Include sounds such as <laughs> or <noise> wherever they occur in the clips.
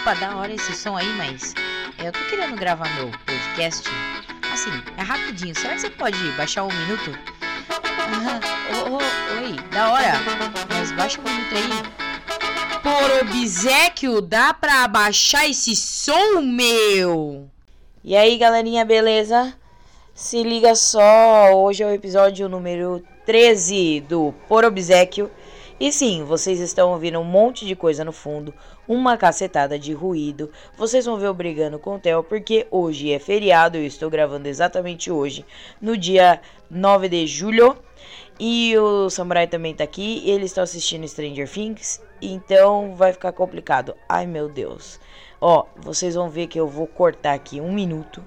Opa, da hora esse som aí, mas eu tô querendo gravar meu podcast. Assim, é rapidinho. Será que você pode baixar um minuto? Oh, oh, oi, da hora. Mas baixa um minuto aí. Por obsequio, dá pra abaixar esse som, meu? E aí, galerinha, beleza? Se liga só, hoje é o episódio número 13 do Por Obsequio. E sim, vocês estão ouvindo um monte de coisa no fundo, uma cacetada de ruído. Vocês vão ver eu brigando com o Theo, porque hoje é feriado, eu estou gravando exatamente hoje, no dia 9 de julho. E o Samurai também tá aqui, ele está assistindo Stranger Things, então vai ficar complicado. Ai meu Deus. Ó, vocês vão ver que eu vou cortar aqui um minuto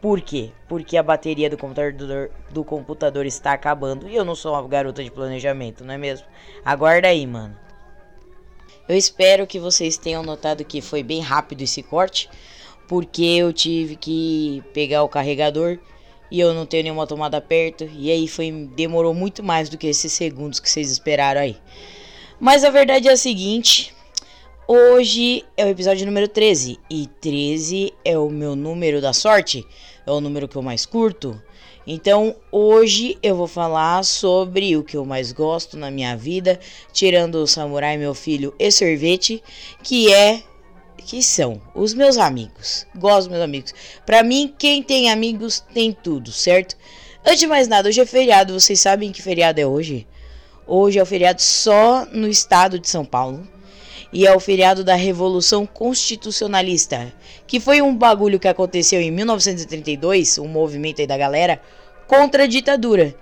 por quê? Porque a bateria do computador, do computador está acabando e eu não sou uma garota de planejamento, não é mesmo? Aguarda aí, mano. Eu espero que vocês tenham notado que foi bem rápido esse corte, porque eu tive que pegar o carregador e eu não tenho nenhuma tomada perto e aí foi demorou muito mais do que esses segundos que vocês esperaram aí. Mas a verdade é a seguinte, hoje é o episódio número 13 e 13 é o meu número da sorte é o número que eu mais curto. Então, hoje eu vou falar sobre o que eu mais gosto na minha vida, tirando o samurai, meu filho e sorvete, que é que são os meus amigos. Gosto dos meus amigos. Para mim, quem tem amigos tem tudo, certo? Antes de mais nada, hoje é feriado. Vocês sabem que feriado é hoje? Hoje é o feriado só no estado de São Paulo e é o feriado da Revolução Constitucionalista, que foi um bagulho que aconteceu em 1932, um movimento aí da galera contra a ditadura.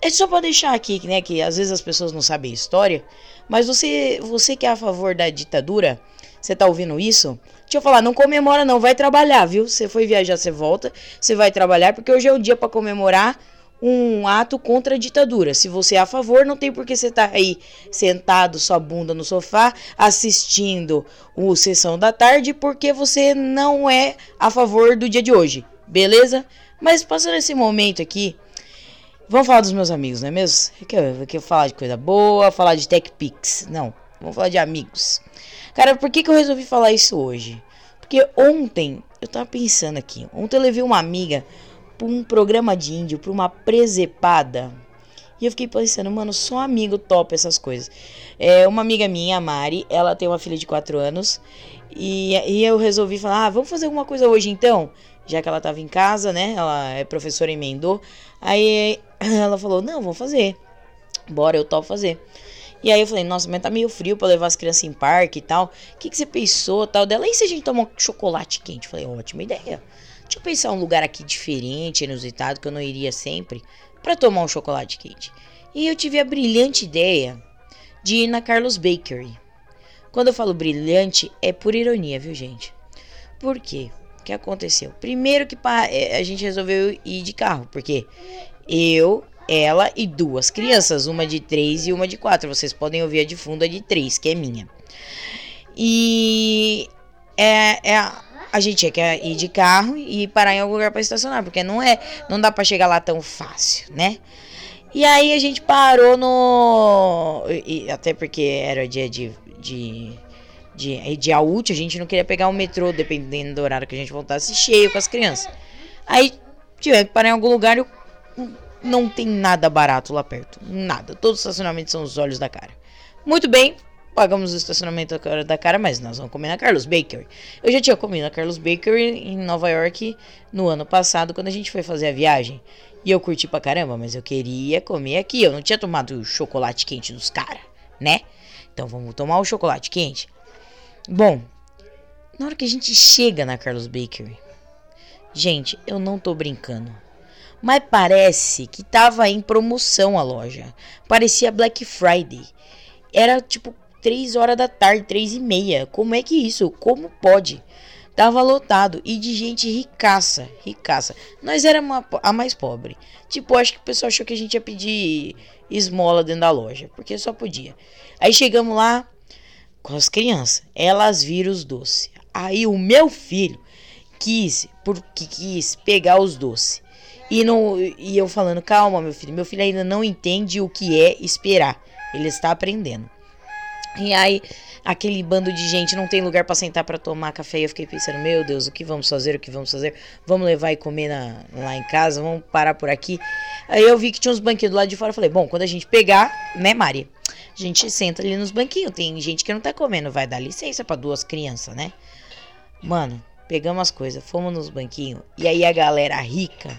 É só para deixar aqui, né, que às vezes as pessoas não sabem a história, mas você, você que é a favor da ditadura, você tá ouvindo isso? Deixa eu falar, não comemora não, vai trabalhar, viu? Você foi viajar, você volta, você vai trabalhar, porque hoje é o dia para comemorar um ato contra a ditadura. Se você é a favor, não tem por que você estar tá aí sentado, sua bunda no sofá, assistindo o Sessão da Tarde, porque você não é a favor do dia de hoje, beleza? Mas passando esse momento aqui, vamos falar dos meus amigos, não é mesmo? Eu quero, eu falar de coisa boa, falar de Tech Pix. Não, vamos falar de amigos. Cara, por que, que eu resolvi falar isso hoje? Porque ontem, eu tava pensando aqui, ontem eu levei uma amiga pra um programa de índio, pra uma presepada. E eu fiquei pensando, mano, só amigo top essas coisas. É, uma amiga minha, a Mari, ela tem uma filha de 4 anos. E, e eu resolvi falar, ah, vamos fazer alguma coisa hoje então? Já que ela tava em casa, né? Ela é professora emendou. Aí <clears throat> ela falou, não, vamos fazer. Bora, eu topo fazer. E aí eu falei, nossa, mas tá meio frio pra levar as crianças em parque e tal. O que, que você pensou tal dela? E se a gente tomar um chocolate quente? Eu falei, ótima ideia. Deixa eu pensar um lugar aqui diferente, inusitado, que eu não iria sempre, para tomar um chocolate quente. E eu tive a brilhante ideia de ir na Carlos Bakery. Quando eu falo brilhante, é por ironia, viu, gente? Por quê? O que aconteceu? Primeiro que é, a gente resolveu ir de carro, porque eu, ela e duas crianças, uma de três e uma de quatro. Vocês podem ouvir a de fundo, a de três, que é minha. E é, é a gente tinha que ir de carro e parar em algum lugar para estacionar, porque não é, não dá para chegar lá tão fácil, né? E aí a gente parou no e, até porque era dia de de de dia útil, a gente não queria pegar o metrô dependendo do horário que a gente voltasse cheio com as crianças. Aí tivemos que parar em algum lugar e não tem nada barato lá perto, nada. Todos os estacionamentos são os olhos da cara. Muito bem, pagamos o estacionamento da cara, mas nós vamos comer na Carlos Bakery. Eu já tinha comido na Carlos Bakery em Nova York no ano passado, quando a gente foi fazer a viagem. E eu curti pra caramba, mas eu queria comer aqui. Eu não tinha tomado o chocolate quente dos caras, né? Então vamos tomar o chocolate quente. Bom, na hora que a gente chega na Carlos Bakery, gente, eu não tô brincando. Mas parece que tava em promoção a loja. Parecia Black Friday. Era tipo 3 horas da tarde, 3 e meia. Como é que isso? Como pode? Tava lotado e de gente ricaça, ricaça. Nós éramos a mais pobre. Tipo, acho que o pessoal achou que a gente ia pedir esmola dentro da loja, porque só podia. Aí chegamos lá com as crianças. Elas viram os doces. Aí o meu filho quis, porque quis pegar os doces. E, não, e eu falando, calma, meu filho. Meu filho ainda não entende o que é esperar. Ele está aprendendo. E aí aquele bando de gente, não tem lugar para sentar para tomar café. E eu fiquei pensando, meu Deus, o que vamos fazer? O que vamos fazer? Vamos levar e comer na, lá em casa, vamos parar por aqui. Aí eu vi que tinha uns banquinhos do lado de fora. Eu falei, bom, quando a gente pegar, né, Mari? A gente senta ali nos banquinhos. Tem gente que não tá comendo, vai dar licença para duas crianças, né? Mano, pegamos as coisas, fomos nos banquinhos. E aí a galera rica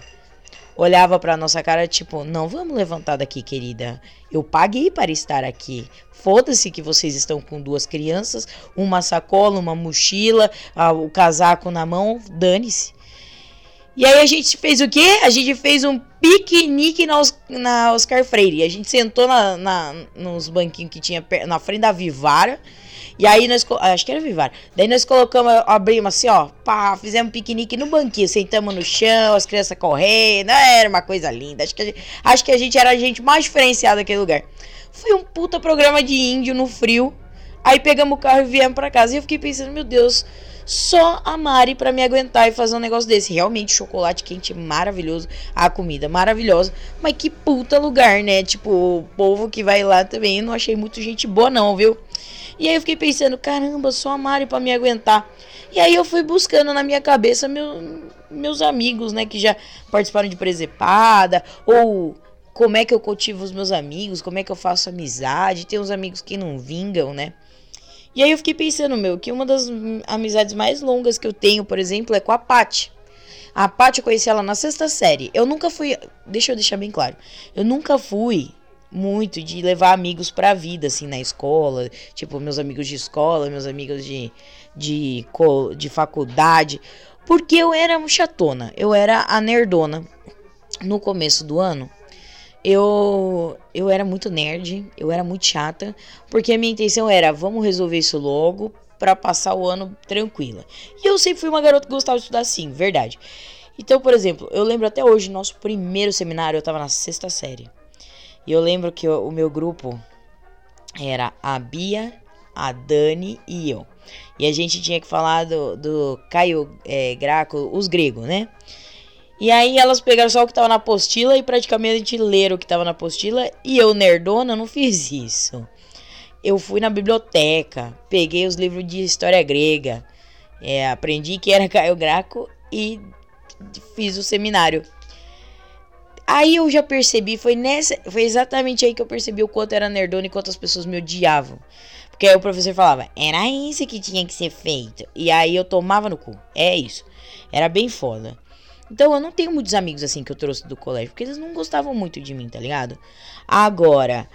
olhava pra nossa cara, tipo, não vamos levantar daqui, querida. Eu paguei para estar aqui. Foda-se que vocês estão com duas crianças, uma sacola, uma mochila, o casaco na mão, dane-se. E aí a gente fez o quê? A gente fez um piquenique na, na Oscar Freire. A gente sentou na, na, nos banquinhos que tinha na frente da Vivara. E aí nós. Acho que era Vivara. Daí nós colocamos, abrimos assim, ó. Pá, fizemos piquenique no banquinho. Sentamos no chão, as crianças correndo. Era uma coisa linda. Acho que a gente, acho que a gente era a gente mais diferenciada daquele lugar. Foi um puta programa de índio no frio. Aí pegamos o carro e viemos pra casa. E eu fiquei pensando, meu Deus só a Mari para me aguentar e fazer um negócio desse. Realmente, chocolate quente maravilhoso, a comida maravilhosa, mas que puta lugar, né? Tipo, o povo que vai lá também, eu não achei muito gente boa não, viu? E aí eu fiquei pensando, caramba, só a Mari para me aguentar. E aí eu fui buscando na minha cabeça meu, meus amigos, né, que já participaram de presepada, ou como é que eu cultivo os meus amigos, como é que eu faço amizade. Tem uns amigos que não vingam, né? E aí eu fiquei pensando, meu, que uma das amizades mais longas que eu tenho, por exemplo, é com a Paty. A Paty eu conheci ela na sexta série. Eu nunca fui, deixa eu deixar bem claro, eu nunca fui muito de levar amigos pra vida, assim, na escola. Tipo, meus amigos de escola, meus amigos de, de, de faculdade. Porque eu era chatona, eu era a nerdona. No começo do ano, eu eu era muito nerd, eu era muito chata, porque a minha intenção era, vamos resolver isso logo para passar o ano tranquila. E eu sempre fui uma garota que gostava de estudar assim, verdade. Então, por exemplo, eu lembro até hoje, nosso primeiro seminário, eu tava na sexta série. E eu lembro que o, o meu grupo era a Bia, a Dani e eu. E a gente tinha que falar do, do Caio é, Graco, os gregos, né? E aí elas pegaram só o que tava na apostila e praticamente leram o que tava na apostila. E eu, nerdona, não fiz isso. Eu fui na biblioteca, peguei os livros de história grega, é, aprendi que era <laughs> Caio Graco e fiz o seminário. Aí eu já percebi, foi nessa, foi exatamente aí que eu percebi o quanto era nerdona e quantas pessoas me odiavam. Porque aí o professor falava, era isso que tinha que ser feito. E aí eu tomava no cu. É isso. Era bem foda. Então eu não tenho muitos amigos assim que eu trouxe do colégio, porque eles não gostavam muito de mim, tá ligado? Agora,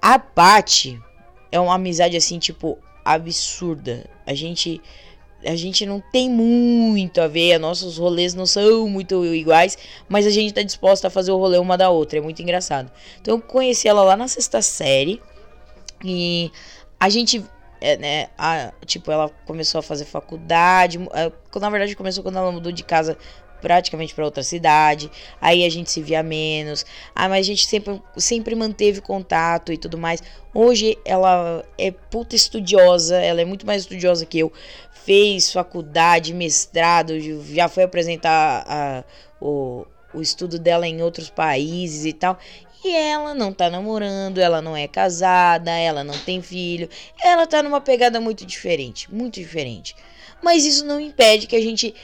a Paty é uma amizade assim, tipo, absurda. A gente a gente não tem muito a ver, nossos rolês não são muito iguais, mas a gente tá disposta a fazer o rolê uma da outra, é muito engraçado. Então eu conheci ela lá na sexta série e a gente é, né, a, tipo, ela começou a fazer faculdade. É, na verdade, começou quando ela mudou de casa praticamente para outra cidade. Aí a gente se via menos. Ah, mas a gente sempre, sempre manteve contato e tudo mais. Hoje ela é puta estudiosa, ela é muito mais estudiosa que eu. Fez faculdade, mestrado, já foi apresentar a, o, o estudo dela em outros países e tal. E ela não tá namorando, ela não é casada, ela não tem filho. Ela tá numa pegada muito diferente, muito diferente. Mas isso não impede que a gente,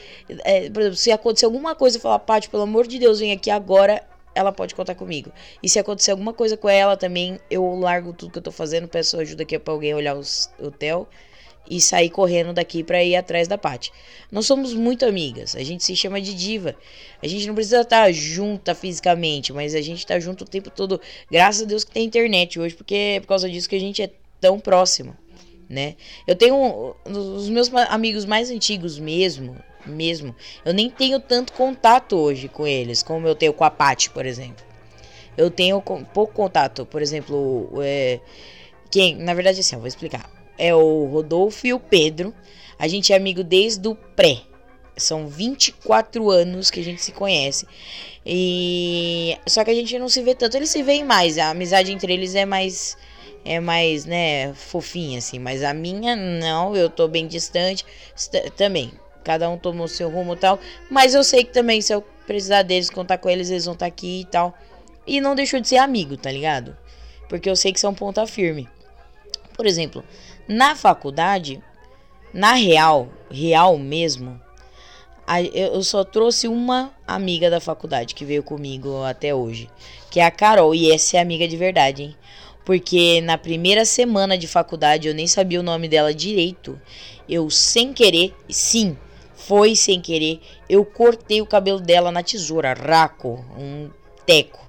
é, por exemplo, se acontecer alguma coisa, falar, Paty, pelo amor de Deus, vem aqui agora, ela pode contar comigo. E se acontecer alguma coisa com ela também, eu largo tudo que eu tô fazendo, peço ajuda aqui pra alguém olhar os, o hotel e sair correndo daqui para ir atrás da Paty. Nós somos muito amigas, a gente se chama de diva. A gente não precisa estar junta fisicamente, mas a gente tá junto o tempo todo. Graças a Deus que tem internet hoje, porque é por causa disso que a gente é tão próximo né? Eu tenho os meus amigos mais antigos mesmo, mesmo. Eu nem tenho tanto contato hoje com eles, como eu tenho com a Paty, por exemplo. Eu tenho pouco contato, por exemplo, é, quem, na verdade assim, eu vou explicar. É o Rodolfo e o Pedro. A gente é amigo desde o pré. São 24 anos que a gente se conhece. E só que a gente não se vê tanto, eles se veem mais. A amizade entre eles é mais é mais, né, fofinha, assim. Mas a minha, não, eu tô bem distante também. Cada um tomou seu rumo e tal. Mas eu sei que também, se eu precisar deles, contar com eles, eles vão estar tá aqui e tal. E não deixou de ser amigo, tá ligado? Porque eu sei que são ponta firme. Por exemplo, Na faculdade, na real, real mesmo, eu só trouxe uma amiga da faculdade que veio comigo até hoje, que é a Carol, e essa é amiga de verdade, hein? Porque na primeira semana de faculdade eu nem sabia o nome dela direito. Eu sem querer, sim, foi sem querer, eu cortei o cabelo dela na tesoura, raco, um teco.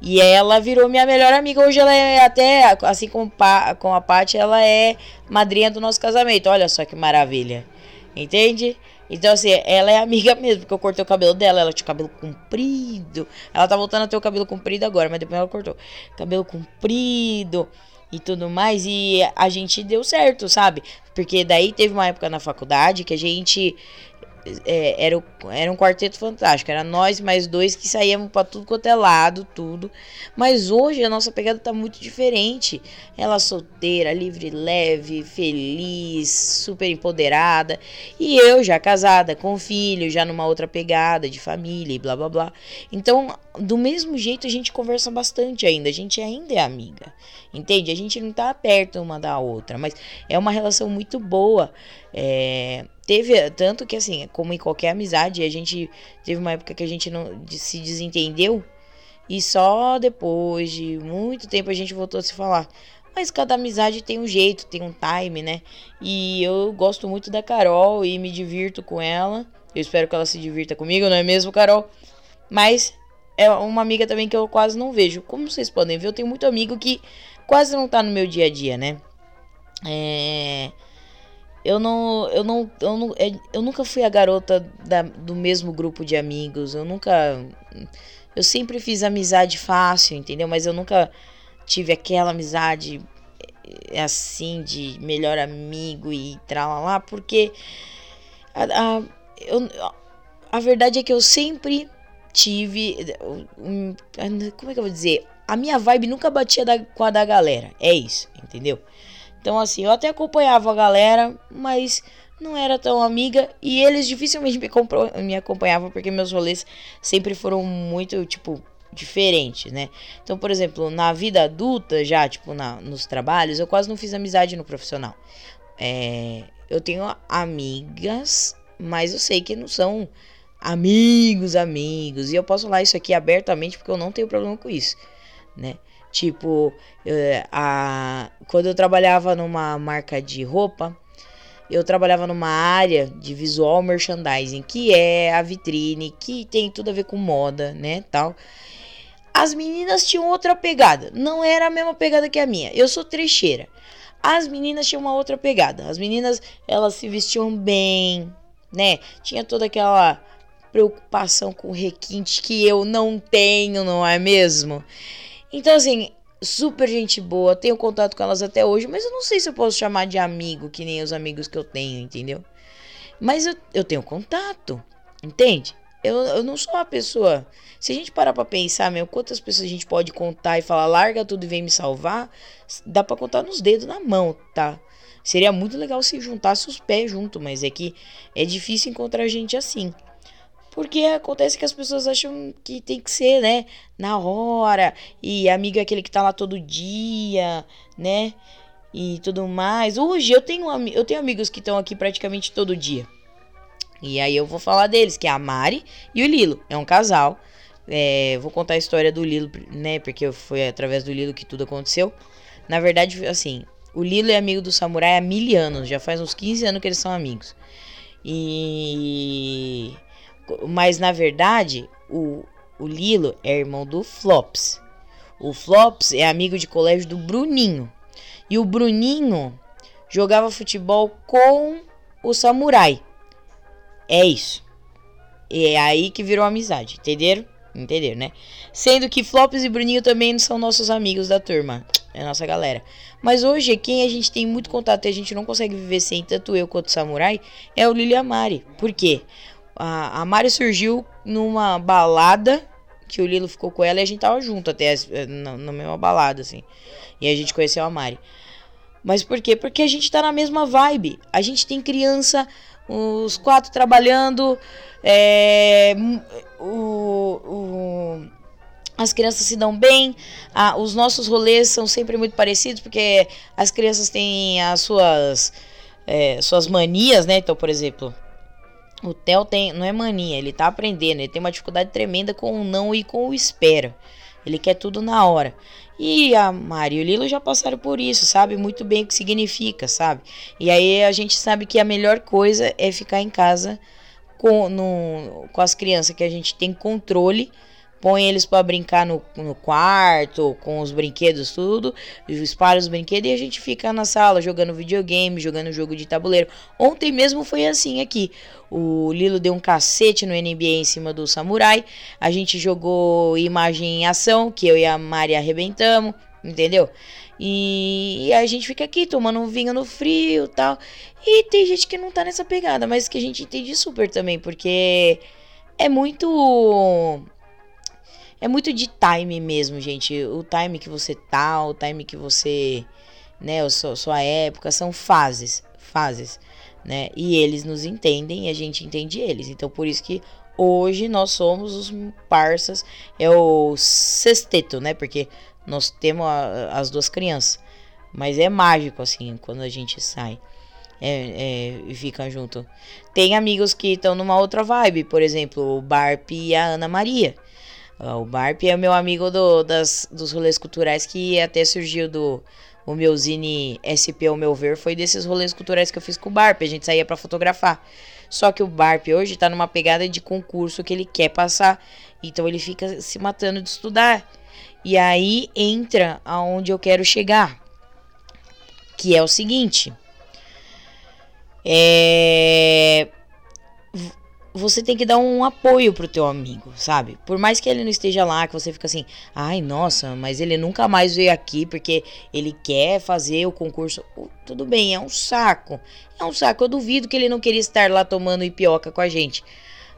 E ela virou minha melhor amiga. Hoje ela é até, assim como com a Paty, ela é madrinha do nosso casamento. Olha só que maravilha. Entende? Então, assim, ela é amiga mesmo, porque eu cortei o cabelo dela. Ela tinha cabelo comprido. Ela tá voltando a ter o cabelo comprido agora, mas depois ela cortou. Cabelo comprido e tudo mais. E a gente deu certo, sabe? Porque daí teve uma época na faculdade que a gente é, era, era um quarteto fantástico. Era nós mais dois que saíamos para tudo quanto é lado, tudo. Mas hoje a nossa pegada tá muito diferente. Ela solteira, livre, leve, feliz, super empoderada. E eu já casada, com filho, já numa outra pegada de família e blá blá blá. Então, do mesmo jeito, a gente conversa bastante ainda. A gente ainda é amiga. Entende? A gente não tá perto uma da outra, mas é uma relação muito boa. É, teve tanto que assim, como em qualquer amizade, a gente teve uma época que a gente não se desentendeu e só depois de muito tempo a gente voltou a se falar. Mas cada amizade tem um jeito, tem um time, né? E eu gosto muito da Carol e me divirto com ela. Eu espero que ela se divirta comigo, não é mesmo, Carol? Mas é uma amiga também que eu quase não vejo. Como vocês podem ver, eu tenho muito amigo que quase não tá no meu dia a dia, né? É. Eu não, eu não, eu não, é, eu nunca fui a garota da, do mesmo grupo de amigos. Eu nunca, eu sempre fiz amizade fácil, entendeu? Mas eu nunca tive aquela amizade é, assim de melhor amigo e lá, porque a, a, eu, a verdade é que eu sempre tive, como é que eu vou dizer? a minha vibe nunca batia da, com a da galera. É isso, entendeu? Então, assim, eu até acompanhava a galera, mas não era tão amiga. E eles dificilmente me, me acompanhavam, porque meus rolês sempre foram muito, tipo, diferentes, né? Então, por exemplo, na vida adulta, já, tipo, na, nos trabalhos, eu quase não fiz amizade no profissional. É, eu tenho amigas, mas eu sei que não são amigos, amigos. E eu posso falar isso aqui abertamente porque eu não tenho problema com isso né? Tipo, eh, a, quando eu trabalhava numa marca de roupa, eu trabalhava numa área de visual merchandising, que é a vitrine, que tem tudo a ver com moda, né, tal. As meninas tinham outra pegada, não era a mesma pegada que a minha. Eu sou trecheira. As meninas tinham uma outra pegada. As meninas, elas se vestiam bem, né? Tinha toda aquela preocupação com requinte que eu não tenho, não é mesmo? Então, assim, super gente boa, tenho contato com elas até hoje, mas eu não sei se eu posso chamar de amigo, que nem os amigos que eu tenho, entendeu? Mas eu, eu tenho contato, entende? Eu, eu não sou uma pessoa. Se a gente parar pra pensar, meu, quantas pessoas a gente pode contar e falar, larga tudo e vem me salvar, dá pra contar nos dedos na mão, tá? Seria muito legal se juntasse os pés junto, mas é que é difícil encontrar gente assim. Porque acontece que as pessoas acham que tem que ser, né, na hora, e amigo é aquele que tá lá todo dia, né? E tudo mais. Hoje eu tenho, eu tenho amigos que estão aqui praticamente todo dia. E aí eu vou falar deles, que é a Mari e o Lilo. É um casal. É, vou contar a história do Lilo, né? Porque foi através do Lilo que tudo aconteceu. Na verdade, assim, o Lilo é amigo do Samurai há mil anos. Já faz uns 15 anos que eles são amigos. E mas na verdade, o, o Lilo é irmão do Flops. O Flops é amigo de colégio do Bruninho. E o Bruninho jogava futebol com o Samurai. É isso. É aí que virou amizade, entenderam? Entenderam, né? Sendo que Flops e Bruninho também são nossos amigos da turma. É nossa galera. Mas hoje, quem a gente tem muito contato e a gente não consegue viver sem, tanto eu quanto o Samurai, é o Lili Amari. Por quê? A, a Mari surgiu numa balada que o Lilo ficou com ela e a gente tava junto até eh, na, mesma balada, assim. E a gente conheceu a Mari. Mas por quê? Porque a gente tá na mesma vibe. A gente tem criança, os quatro trabalhando, é, o, o, as crianças se dão bem, ah, os nossos rolês são sempre muito parecidos, porque as crianças têm as suas, é, suas manias, né? Então, por exemplo, o Theo tem, não é mania, ele tá aprendendo, ele tem uma dificuldade tremenda com o não e com o espera. Ele quer tudo na hora. E a Mari e o Lilo já passaram por isso, sabe muito bem o que significa, sabe? E aí a gente sabe que a melhor coisa é ficar em casa com, no, com as crianças, que a gente tem controle põe eles para brincar no, no quarto, com os brinquedos, tudo, espalha os brinquedos e a gente fica na sala jogando videogame, jogando jogo de tabuleiro. Ontem mesmo foi assim aqui. O Lilo deu um cacete no NBA em cima do Samurai. A gente jogou imagem em ação, que eu e a Mari arrebentamos, entendeu? E, a gente fica aqui tomando um vinho no frio tal. E tem gente que não tá nessa pegada, mas que a gente entende super também, porque é muito é muito de time mesmo, gente. O time que você tá, o time que você, né, a sua, sua época, são fases, fases, né? E eles nos entendem e a gente entende eles. Então por isso que hoje nós somos os parças, é o sexteto, né? Porque nós temos a, as duas crianças. Mas é mágico assim quando a gente sai. É, é, e fica junto. Tem amigos que estão numa outra vibe, por exemplo, o Barp e a Ana Maria. Ah, o Barp é meu amigo do, das, dos rolês culturais que até surgiu do o meu zine SP, ao meu ver, foi desses rolês culturais que eu fiz com o Barp. A gente saía para fotografar. Só que o Barp hoje tá numa pegada de concurso que ele quer passar. Então ele fica se matando de estudar. E aí entra aonde eu quero chegar. Que é o seguinte. É você tem que dar um apoio pro teu amigo, sabe? Por mais que ele não esteja lá, que você fica assim, ai, nossa, mas ele nunca mais veio aqui porque ele quer fazer o concurso. Tudo bem, é um saco. É um saco. Eu duvido que ele não queria estar lá tomando ipioca com a gente.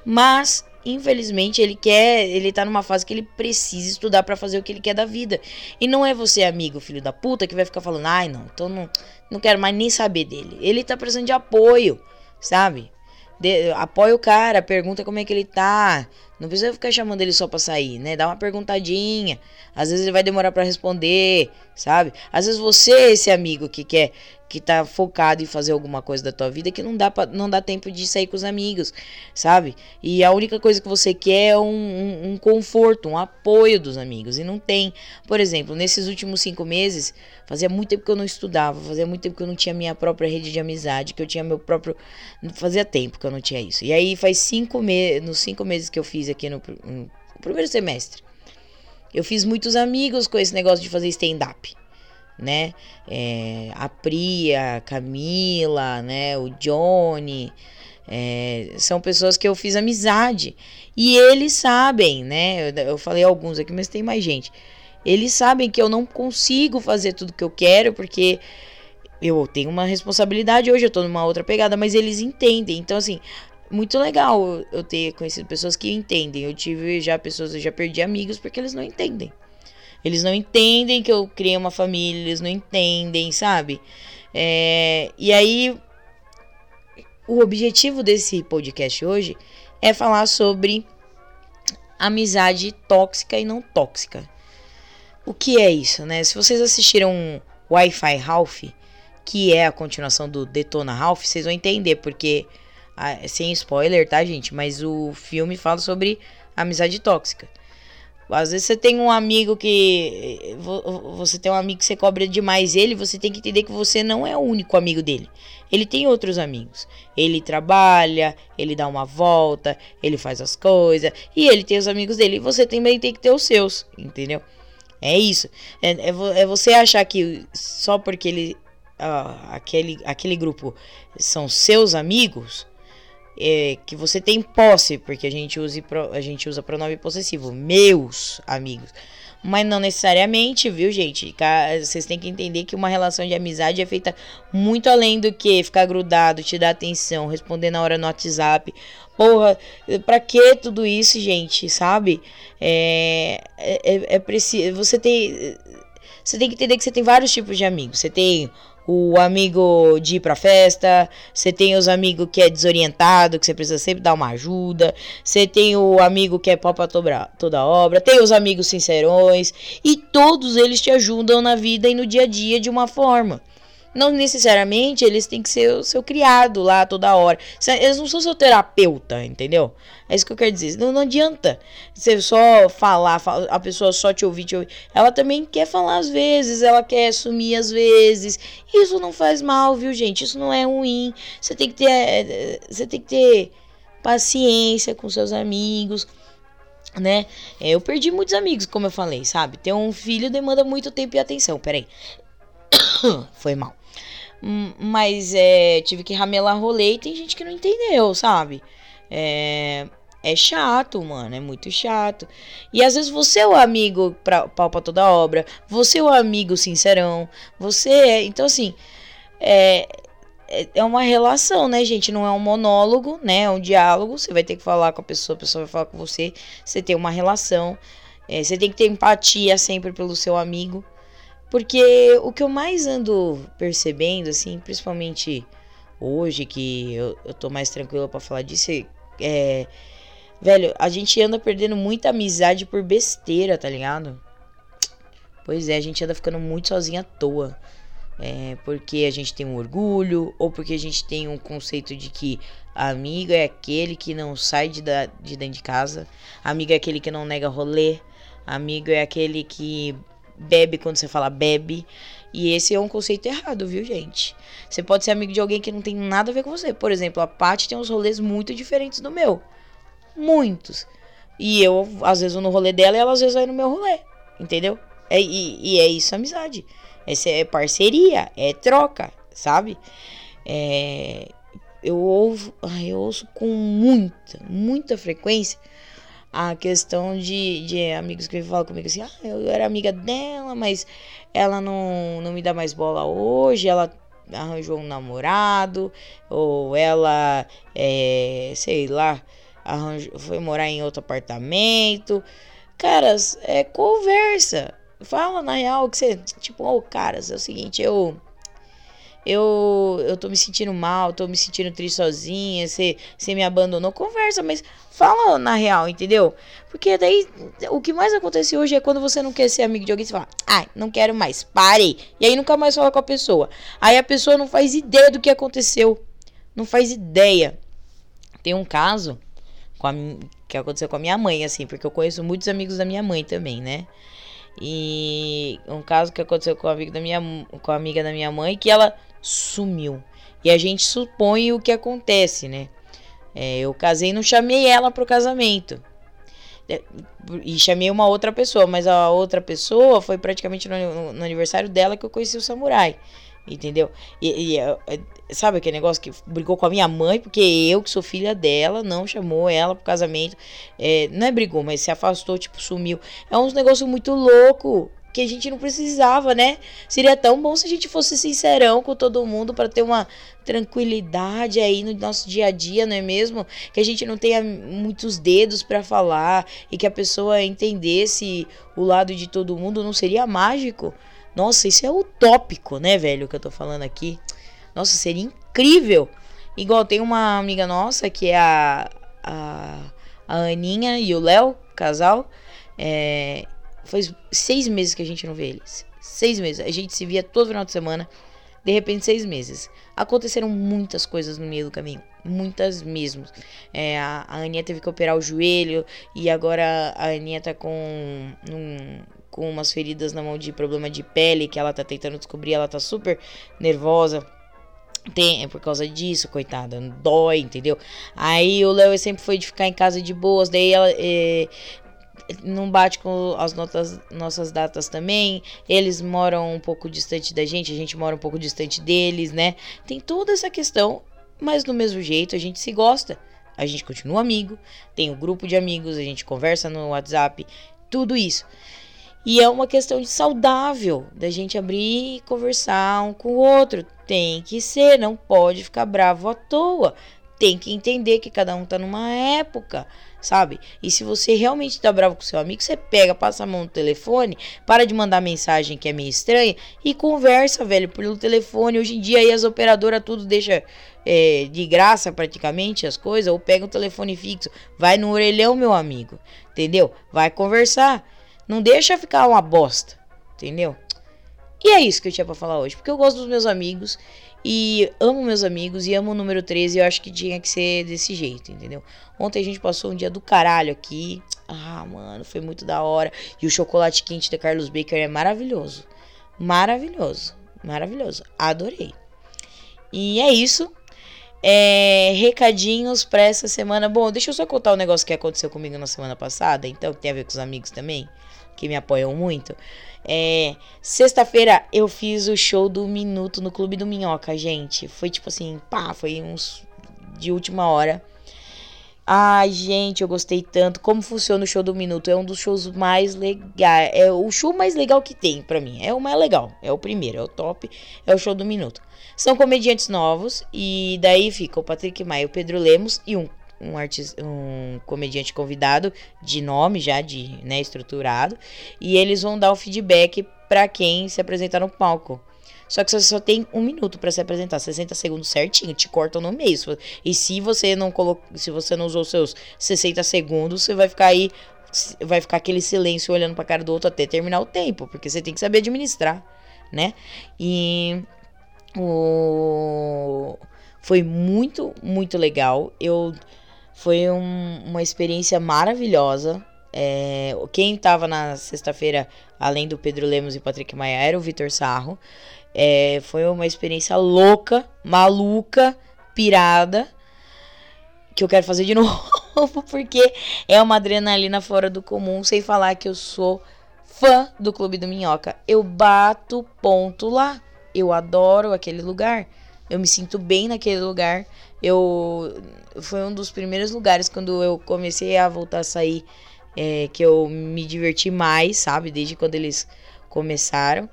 Mas, infelizmente, ele quer, ele tá numa fase que ele precisa estudar para fazer o que ele quer da vida. E não é você, amigo, filho da puta, que vai ficar falando, ai, não, então não, não quero mais nem saber dele. Ele tá precisando de apoio, sabe? De, apoia o cara, pergunta como é que ele tá. Não precisa ficar chamando ele só pra sair, né? Dá uma perguntadinha. Às vezes ele vai demorar para responder, sabe? Às vezes você esse amigo que quer que tá focado em fazer alguma coisa da tua vida que não dá pra, não dá tempo de sair com os amigos, sabe? E a única coisa que você quer é um, um, um conforto, um apoio dos amigos e não tem. Por exemplo, nesses últimos cinco meses fazia muito tempo que eu não estudava, fazia muito tempo que eu não tinha minha própria rede de amizade, que eu tinha meu próprio, fazia tempo que eu não tinha isso. E aí faz cinco meses, nos cinco meses que eu fiz aqui no, no primeiro semestre, eu fiz muitos amigos com esse negócio de fazer stand-up né? É, a Priya, a Camila, né? O Johnny. É, são pessoas que eu fiz amizade. E eles sabem, né? Eu, eu falei alguns aqui, mas tem mais gente. Eles sabem que eu não consigo fazer tudo que eu quero, porque eu tenho uma responsabilidade hoje, eu tô numa outra pegada, mas eles entendem. Então, assim, muito legal eu ter conhecido pessoas que entendem. Eu tive já pessoas, eu já perdi amigos porque eles não entendem. Eles não entendem que eu criei uma família, eles não entendem, sabe? É, e aí, o objetivo desse podcast hoje é falar sobre amizade tóxica e não tóxica. O que é isso, né? Se vocês assistiram Wi-Fi Ralph, que é a continuação do Detona Ralph, vocês vão entender, porque, ah, sem spoiler, tá, gente? Mas o filme fala sobre amizade tóxica. Às vezes você tem um amigo que. Você tem um amigo que você cobra demais ele, você tem que entender que você não é o único amigo dele. Ele tem outros amigos. Ele trabalha, ele dá uma volta, ele faz as coisas. E ele tem os amigos dele. E você também tem que ter os seus, entendeu? É isso. É, é, é você achar que só porque ele. Uh, aquele, aquele grupo são seus amigos é, que você tem posse, porque a gente, use, a gente usa pronome possessivo, meus amigos. Mas não necessariamente, viu, gente? Vocês têm que entender que uma relação de amizade é feita muito além do que ficar grudado, te dar atenção, responder na hora no WhatsApp. Porra, pra que tudo isso, gente? Sabe? É, é, é preciso. Você tem. Você tem que entender que você tem vários tipos de amigos. Você tem o amigo de ir pra festa, você tem os amigos que é desorientado, que você precisa sempre dar uma ajuda, você tem o amigo que é pau pra toda, obra, tem os amigos sincerões, e todos eles te ajudam na vida e no dia a dia de uma forma. Não necessariamente eles têm que ser o seu criado lá toda hora. Eles não são seu terapeuta, entendeu? É isso que eu quero dizer. Não, não adianta você só falar, a pessoa só te ouvir, te ouvir. Ela também quer falar às vezes, ela quer assumir às vezes. Isso não faz mal, viu, gente? Isso não é ruim. Você tem que ter, é, você tem que ter paciência com seus amigos né? É, eu perdi muitos amigos, como eu falei, sabe? Ter um filho demanda muito tempo e atenção. Peraí. <coughs> Foi mal. Hum, mas é, tive que ramelar rolê e tem gente que não entendeu, sabe? É, é chato, mano, é muito chato. E às vezes você é o amigo pra, pau pra toda obra, você é o amigo sincerão, você é. Então, assim, é, é, é uma relação, né, gente? Não é um monólogo, né? É um diálogo. Você vai ter que falar com a pessoa, a pessoa vai falar com você. Você tem uma relação. É, você tem que ter empatia sempre pelo seu amigo. Porque o que eu mais ando percebendo, assim, principalmente hoje que eu, eu tô mais tranquila para falar disso, é. Velho, a gente anda perdendo muita amizade por besteira, tá ligado? Pois é, a gente anda ficando muito sozinha à toa. É, porque a gente tem um orgulho, ou porque a gente tem um conceito de que amigo é aquele que não sai de, da, de dentro de casa, amigo é aquele que não nega rolê, amigo é aquele que bebe quando você fala bebe. E esse é um conceito errado, viu, gente? Você pode ser amigo de alguém que não tem nada a ver com você. Por exemplo, a Paty tem uns rolês muito diferentes do meu. Muitos. E eu, às vezes, vou no rolê dela e ela, às vezes, vai no meu rolê. Entendeu? É, e, e é isso amizade. Essa é parceria, é troca, sabe? É, eu, ouvo, eu ouço com muita, muita frequência a questão de, de amigos que falam comigo assim, ah, eu era amiga dela, mas ela não, não me dá mais bola hoje, ela arranjou um namorado, ou ela, é, sei lá, arranjou, foi morar em outro apartamento. Caras, é conversa. Fala na real que você, tipo, ô, oh, caras, é o seguinte, eu eu, eu tô me sentindo mal, tô me sentindo triste sozinha, você, você me abandonou. Conversa, mas fala na real, entendeu? Porque daí o que mais acontece hoje é quando você não quer ser amigo de alguém, você fala, ai, ah, não quero mais, parei. E aí nunca mais fala com a pessoa. Aí a pessoa não faz ideia do que aconteceu. Não faz ideia. Tem um caso com a, que aconteceu com a minha mãe, assim, porque eu conheço muitos amigos da minha mãe também, né? E um caso que aconteceu com a amiga da minha, com a amiga da minha mãe, que ela sumiu. E a gente supõe o que acontece, né? É, eu casei e não chamei ela pro casamento. É, e chamei uma outra pessoa, mas a outra pessoa foi praticamente no, no aniversário dela que eu conheci o samurai. Entendeu? E, e, é, sabe aquele negócio que brigou com a minha mãe, porque eu, que sou filha dela, não chamou ela pro casamento. É, não é brigou, mas se afastou, tipo, sumiu. É uns negócio muito louco que a gente não precisava, né? Seria tão bom se a gente fosse sincerão com todo mundo para ter uma tranquilidade aí no nosso dia a dia, não é mesmo? Que a gente não tenha muitos dedos para falar e que a pessoa entendesse o lado de todo mundo, não seria mágico? Nossa, isso é utópico, né, velho, que eu tô falando aqui. Nossa, seria incrível. Igual tem uma amiga nossa que é a a, a Aninha e o Léo, casal. É, Faz seis meses que a gente não vê eles. Seis meses. A gente se via todo final de semana. De repente, seis meses. Aconteceram muitas coisas no meio do caminho. Muitas mesmo. É, a, a Aninha teve que operar o joelho. E agora a Aninha tá com. Um, com umas feridas na mão de problema de pele que ela tá tentando descobrir. Ela tá super nervosa. Tem, é por causa disso, coitada, dói, entendeu? Aí o Léo sempre foi de ficar em casa de boas, daí ela, é, não bate com as notas, nossas datas também. Eles moram um pouco distante da gente, a gente mora um pouco distante deles, né? Tem toda essa questão, mas do mesmo jeito a gente se gosta. A gente continua amigo, tem um grupo de amigos, a gente conversa no WhatsApp, tudo isso. E é uma questão de saudável da gente abrir e conversar um com o outro. Tem que ser, não pode ficar bravo à toa. Tem que entender que cada um tá numa época, sabe? E se você realmente tá bravo com seu amigo, você pega, passa a mão no telefone, para de mandar mensagem que é meio estranha e conversa, velho, pelo telefone. Hoje em dia aí as operadoras tudo deixa é, de graça praticamente as coisas, ou pega o telefone fixo, vai no orelhão, meu amigo, entendeu? Vai conversar. Não deixa ficar uma bosta, entendeu? E é isso que eu tinha pra falar hoje, porque eu gosto dos meus amigos e amo meus amigos e amo o número 13 e eu acho que tinha que ser desse jeito, entendeu? Ontem a gente passou um dia do caralho aqui. Ah, mano, foi muito da hora. E o chocolate quente da Carlos Baker é maravilhoso. Maravilhoso. Maravilhoso. Adorei. E é isso. É, recadinhos para essa semana. Bom, deixa eu só contar um negócio que aconteceu comigo na semana passada, então, que tem a ver com os amigos também, que me apoiam muito. É, Sexta-feira eu fiz o show do Minuto no Clube do Minhoca, gente. Foi tipo assim, pá, foi uns de última hora. Ai, gente, eu gostei tanto. Como funciona o show do Minuto? É um dos shows mais legais. É o show mais legal que tem para mim. É o mais legal. É o primeiro, é o top. É o show do Minuto. São comediantes novos. E daí fica o Patrick Maia, o Pedro Lemos e um um artista, um comediante convidado de nome já de, né, estruturado, e eles vão dar o feedback para quem se apresentar no palco. Só que você só tem um minuto para se apresentar, 60 segundos certinho, te cortam no meio. E se você não colocou, se você não usou seus 60 segundos, você vai ficar aí, vai ficar aquele silêncio olhando para cara do outro até terminar o tempo, porque você tem que saber administrar, né? E o foi muito, muito legal. Eu foi um, uma experiência maravilhosa. É, quem estava na sexta-feira, além do Pedro Lemos e Patrick Maia, era o Vitor Sarro. É, foi uma experiência louca, maluca, pirada, que eu quero fazer de <laughs> novo, porque é uma adrenalina fora do comum, sem falar que eu sou fã do Clube do Minhoca. Eu bato ponto lá. Eu adoro aquele lugar. Eu me sinto bem naquele lugar. Eu foi um dos primeiros lugares quando eu comecei a voltar a sair é, que eu me diverti mais, sabe? Desde quando eles começaram.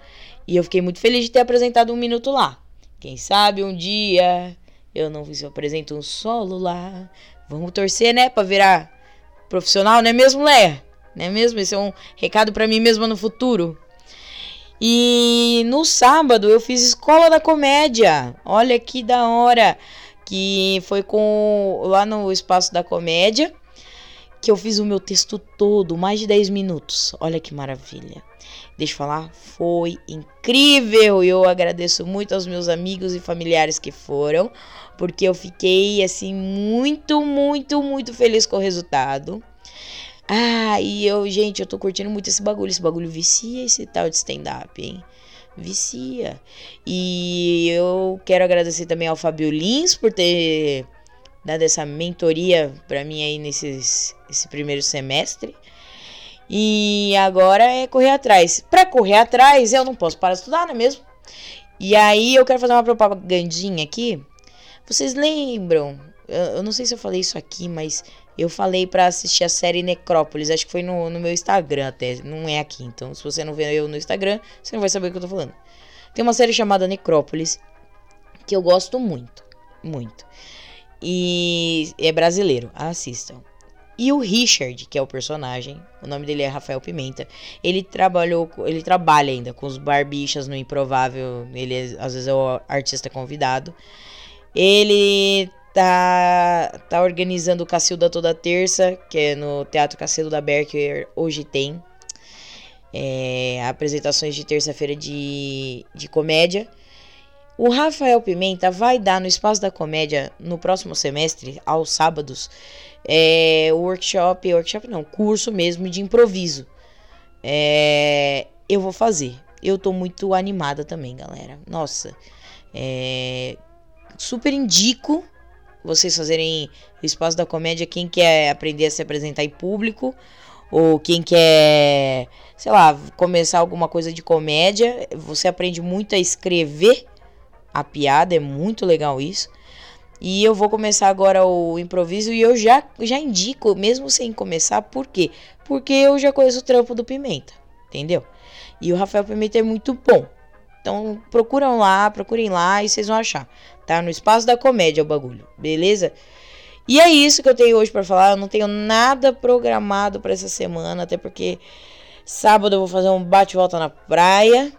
E eu fiquei muito feliz de ter apresentado um minuto lá. Quem sabe um dia eu não se eu apresento um solo lá. Vamos torcer, né, para virar profissional, não é mesmo, Léa? Não é mesmo? Esse é um recado para mim mesma no futuro. E no sábado eu fiz Escola da Comédia. Olha que da hora. Que foi com lá no Espaço da Comédia. Que eu fiz o meu texto todo, mais de 10 minutos. Olha que maravilha. Deixa eu falar, foi incrível. Eu agradeço muito aos meus amigos e familiares que foram, porque eu fiquei assim muito, muito, muito feliz com o resultado. Ah, e eu, gente, eu tô curtindo muito esse bagulho. Esse bagulho vicia esse tal de stand-up, hein? Vicia. E eu quero agradecer também ao Fabio Lins por ter dado essa mentoria para mim aí nesses, esse primeiro semestre. E agora é correr atrás. Para correr atrás, eu não posso parar de estudar, não é mesmo? E aí eu quero fazer uma propagandinha aqui. Vocês lembram? Eu, eu não sei se eu falei isso aqui, mas eu falei para assistir a série Necrópolis. Acho que foi no, no meu Instagram até. Não é aqui. Então, se você não vê eu no Instagram, você não vai saber o que eu tô falando. Tem uma série chamada Necrópolis que eu gosto muito. Muito. E é brasileiro. Assistam. E o Richard, que é o personagem, o nome dele é Rafael Pimenta. Ele trabalhou, ele trabalha ainda com os barbichas no Improvável. Ele é, às vezes é o artista convidado. Ele tá, tá organizando o Cacilda toda terça, que é no Teatro Cacilda da Berker, hoje tem. É, apresentações de terça-feira de, de comédia. O Rafael Pimenta vai dar no Espaço da Comédia no próximo semestre, aos sábados, é, workshop, workshop não, curso mesmo de improviso. É, eu vou fazer. Eu tô muito animada também, galera. Nossa, é, super indico vocês fazerem o espaço da comédia, quem quer aprender a se apresentar em público, ou quem quer, sei lá, começar alguma coisa de comédia, você aprende muito a escrever a piada, é muito legal isso. E eu vou começar agora o improviso e eu já, já indico, mesmo sem começar, por quê? Porque eu já conheço o trampo do Pimenta, entendeu? E o Rafael Pimenta é muito bom, Então procuram lá, procurem lá e vocês vão achar. Tá no espaço da comédia o bagulho, beleza? E é isso que eu tenho hoje para falar. Eu não tenho nada programado para essa semana, até porque sábado eu vou fazer um bate-volta na praia.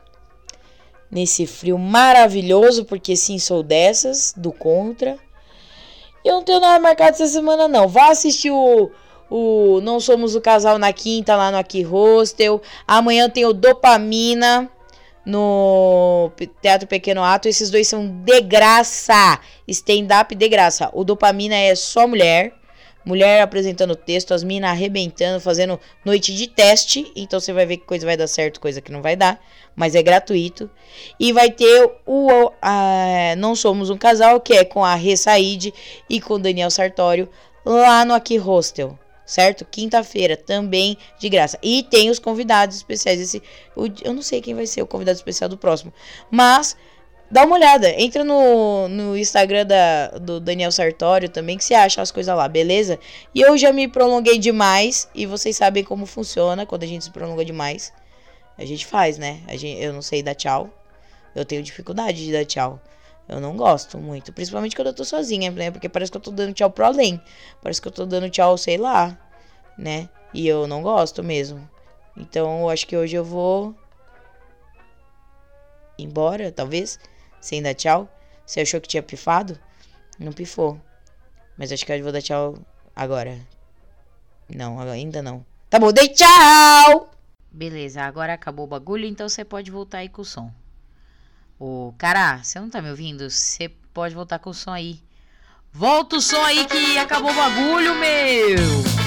Nesse frio maravilhoso, porque sim, sou dessas, do contra. Eu não tenho nada marcado essa semana, não. Vá assistir o, o Não Somos o Casal na quinta, lá no Aqui Hostel. Amanhã tem o Dopamina no Teatro Pequeno Ato. Esses dois são de graça. Stand-up de graça. O Dopamina é só mulher. Mulher apresentando texto, as minas arrebentando, fazendo noite de teste. Então você vai ver que coisa vai dar certo, coisa que não vai dar. Mas é gratuito. E vai ter o a, Não Somos um Casal, que é com a Rê Said e com o Daniel Sartório, lá no Aqui Hostel certo? Quinta-feira também de graça. E tem os convidados especiais. Esse, eu não sei quem vai ser o convidado especial do próximo, mas dá uma olhada. Entra no, no Instagram da, do Daniel Sartório também, que você acha as coisas lá, beleza? E eu já me prolonguei demais e vocês sabem como funciona quando a gente se prolonga demais. A gente faz, né? A gente, eu não sei dar tchau. Eu tenho dificuldade de dar tchau. Eu não gosto muito. Principalmente quando eu tô sozinha, né? Porque parece que eu tô dando tchau pro além. Parece que eu tô dando tchau, sei lá. Né? E eu não gosto mesmo. Então eu acho que hoje eu vou. Embora, talvez. Sem dar tchau. Você achou que tinha pifado? Não pifou. Mas acho que eu vou dar tchau agora. Não, ainda não. Tá bom, dei tchau! Beleza, agora acabou o bagulho, então você pode voltar aí com o som. Ô, cara, você não tá me ouvindo? Você pode voltar com o som aí. Volta o som aí que acabou o bagulho, meu!